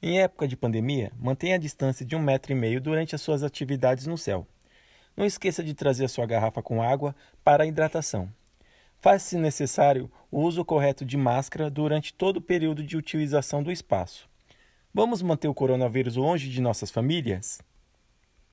Em época de pandemia, mantenha a distância de um metro e meio durante as suas atividades no céu. Não esqueça de trazer a sua garrafa com água para a hidratação. Faça, se necessário, o uso correto de máscara durante todo o período de utilização do espaço. Vamos manter o coronavírus longe de nossas famílias?